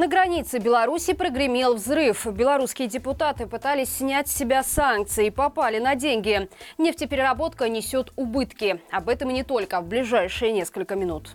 На границе Беларуси прогремел взрыв. Белорусские депутаты пытались снять с себя санкции и попали на деньги. Нефтепереработка несет убытки. Об этом и не только в ближайшие несколько минут.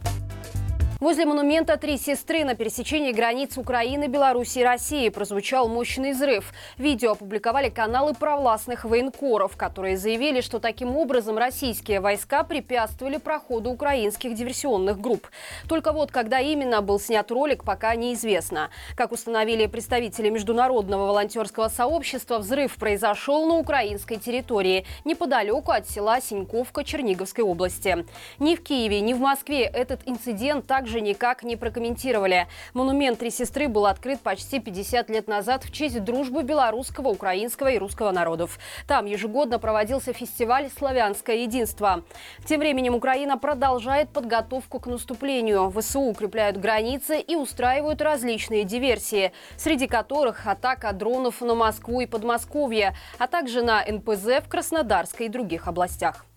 Возле монумента «Три сестры» на пересечении границ Украины, Беларуси и России прозвучал мощный взрыв. Видео опубликовали каналы провластных военкоров, которые заявили, что таким образом российские войска препятствовали проходу украинских диверсионных групп. Только вот когда именно был снят ролик, пока неизвестно. Как установили представители международного волонтерского сообщества, взрыв произошел на украинской территории, неподалеку от села Синьковка Черниговской области. Ни в Киеве, ни в Москве этот инцидент так также никак не прокомментировали. Монумент «Три сестры» был открыт почти 50 лет назад в честь дружбы белорусского, украинского и русского народов. Там ежегодно проводился фестиваль «Славянское единство». Тем временем Украина продолжает подготовку к наступлению. ВСУ укрепляют границы и устраивают различные диверсии, среди которых атака дронов на Москву и Подмосковье, а также на НПЗ в Краснодарской и других областях.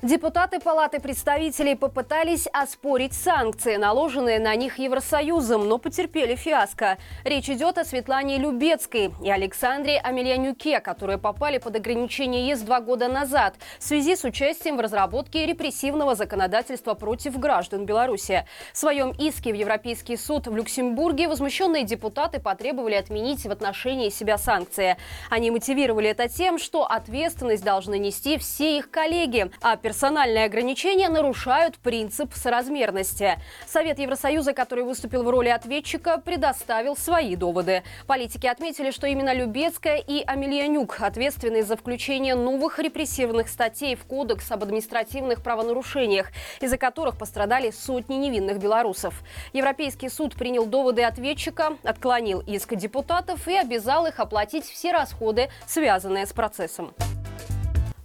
Депутаты Палаты представителей попытались оспорить санкции, наложенные на них Евросоюзом, но потерпели фиаско. Речь идет о Светлане Любецкой и Александре Амельянюке, которые попали под ограничение ЕС два года назад в связи с участием в разработке репрессивного законодательства против граждан Беларуси. В своем иске в Европейский суд в Люксембурге возмущенные депутаты потребовали отменить в отношении себя санкции. Они мотивировали это тем, что ответственность должны нести все их коллеги, а персональные ограничения нарушают принцип соразмерности. Совет Евросоюза, который выступил в роли ответчика, предоставил свои доводы. Политики отметили, что именно Любецкая и Амельянюк ответственны за включение новых репрессивных статей в Кодекс об административных правонарушениях, из-за которых пострадали сотни невинных белорусов. Европейский суд принял доводы ответчика, отклонил иск депутатов и обязал их оплатить все расходы, связанные с процессом.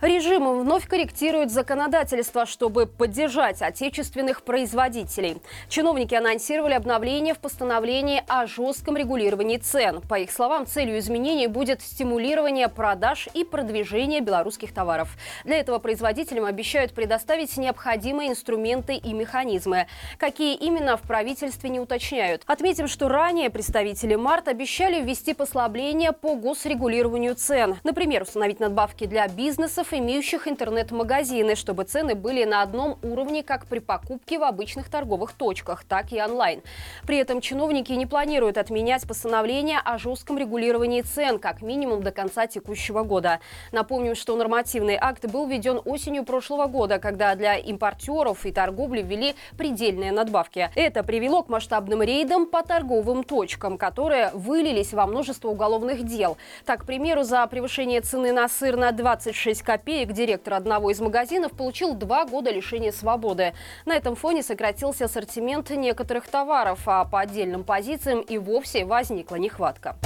Режим вновь корректирует законодательство, чтобы поддержать отечественных производителей. Чиновники анонсировали обновление в постановлении о жестком регулировании цен. По их словам, целью изменений будет стимулирование продаж и продвижение белорусских товаров. Для этого производителям обещают предоставить необходимые инструменты и механизмы. Какие именно в правительстве не уточняют. Отметим, что ранее представители МАРТ обещали ввести послабление по госрегулированию цен. Например, установить надбавки для бизнесов имеющих интернет-магазины, чтобы цены были на одном уровне как при покупке в обычных торговых точках, так и онлайн. При этом чиновники не планируют отменять постановление о жестком регулировании цен как минимум до конца текущего года. Напомним, что нормативный акт был введен осенью прошлого года, когда для импортеров и торговли ввели предельные надбавки. Это привело к масштабным рейдам по торговым точкам, которые вылились во множество уголовных дел. Так, к примеру, за превышение цены на сыр на 26 копеек копеек директор одного из магазинов получил два года лишения свободы. На этом фоне сократился ассортимент некоторых товаров, а по отдельным позициям и вовсе возникла нехватка.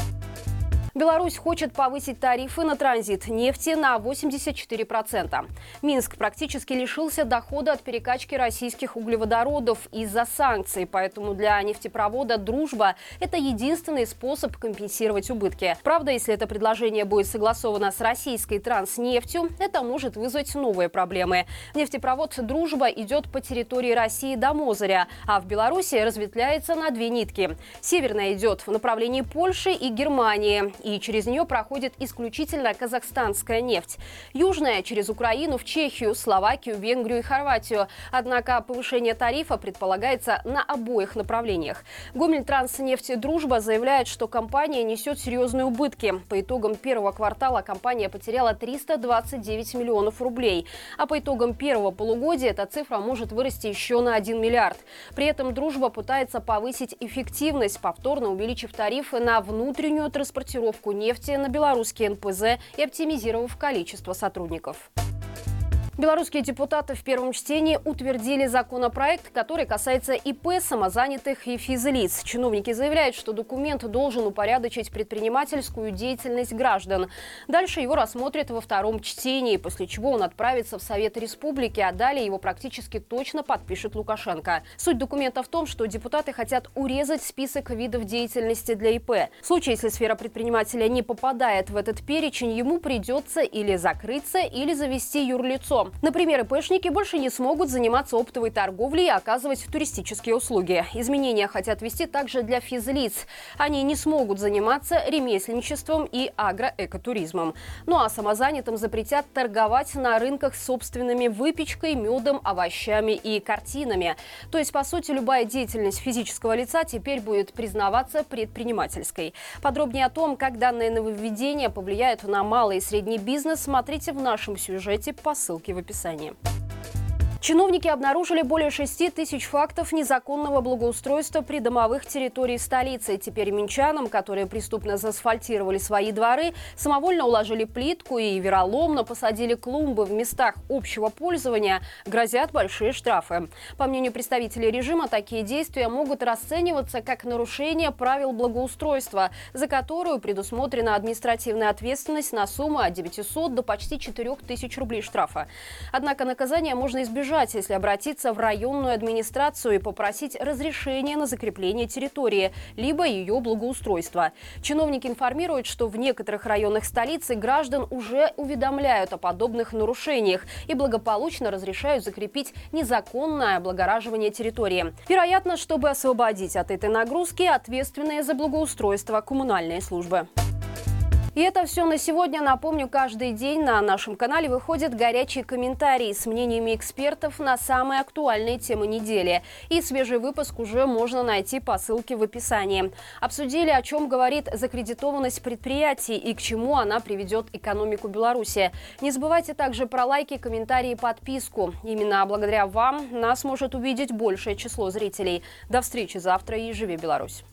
Беларусь хочет повысить тарифы на транзит нефти на 84%. Минск практически лишился дохода от перекачки российских углеводородов из-за санкций, поэтому для нефтепровода «Дружба» это единственный способ компенсировать убытки. Правда, если это предложение будет согласовано с российской транснефтью, это может вызвать новые проблемы. Нефтепровод «Дружба» идет по территории России до Мозыря, а в Беларуси разветвляется на две нитки. Северная идет в направлении Польши и Германии и через нее проходит исключительно казахстанская нефть. Южная через Украину в Чехию, Словакию, Венгрию и Хорватию. Однако повышение тарифа предполагается на обоих направлениях. Гомель Транснефть Дружба заявляет, что компания несет серьезные убытки. По итогам первого квартала компания потеряла 329 миллионов рублей. А по итогам первого полугодия эта цифра может вырасти еще на 1 миллиард. При этом Дружба пытается повысить эффективность, повторно увеличив тарифы на внутреннюю транспортировку поставку нефти на белорусские НПЗ и оптимизировав количество сотрудников. Белорусские депутаты в первом чтении утвердили законопроект, который касается ИП, самозанятых и физлиц. Чиновники заявляют, что документ должен упорядочить предпринимательскую деятельность граждан. Дальше его рассмотрят во втором чтении, после чего он отправится в Совет Республики, а далее его практически точно подпишет Лукашенко. Суть документа в том, что депутаты хотят урезать список видов деятельности для ИП. В случае, если сфера предпринимателя не попадает в этот перечень, ему придется или закрыться, или завести юрлицо. РО. Например, ИПшники больше не смогут заниматься оптовой торговлей и оказывать туристические услуги. Изменения хотят ввести также для физлиц. Они не смогут заниматься ремесленничеством и агроэкотуризмом. Ну а самозанятым запретят торговать на рынках собственными выпечкой, медом, овощами и картинами. То есть, по сути, любая деятельность физического лица теперь будет признаваться предпринимательской. Подробнее о том, как данное нововведение повлияет на малый и средний бизнес, смотрите в нашем сюжете по ссылке в описании. Чиновники обнаружили более 6 тысяч фактов незаконного благоустройства придомовых территорий столицы. Теперь минчанам, которые преступно заасфальтировали свои дворы, самовольно уложили плитку и вероломно посадили клумбы в местах общего пользования, грозят большие штрафы. По мнению представителей режима, такие действия могут расцениваться как нарушение правил благоустройства, за которую предусмотрена административная ответственность на сумму от 900 до почти 4 тысяч рублей штрафа. Однако наказание можно избежать избежать, если обратиться в районную администрацию и попросить разрешения на закрепление территории, либо ее благоустройство. Чиновники информируют, что в некоторых районах столицы граждан уже уведомляют о подобных нарушениях и благополучно разрешают закрепить незаконное облагораживание территории. Вероятно, чтобы освободить от этой нагрузки ответственные за благоустройство коммунальные службы. И это все на сегодня. Напомню, каждый день на нашем канале выходят горячие комментарии с мнениями экспертов на самые актуальные темы недели. И свежий выпуск уже можно найти по ссылке в описании. Обсудили, о чем говорит закредитованность предприятий и к чему она приведет экономику Беларуси. Не забывайте также про лайки, комментарии и подписку. Именно благодаря вам нас может увидеть большее число зрителей. До встречи завтра и живи Беларусь!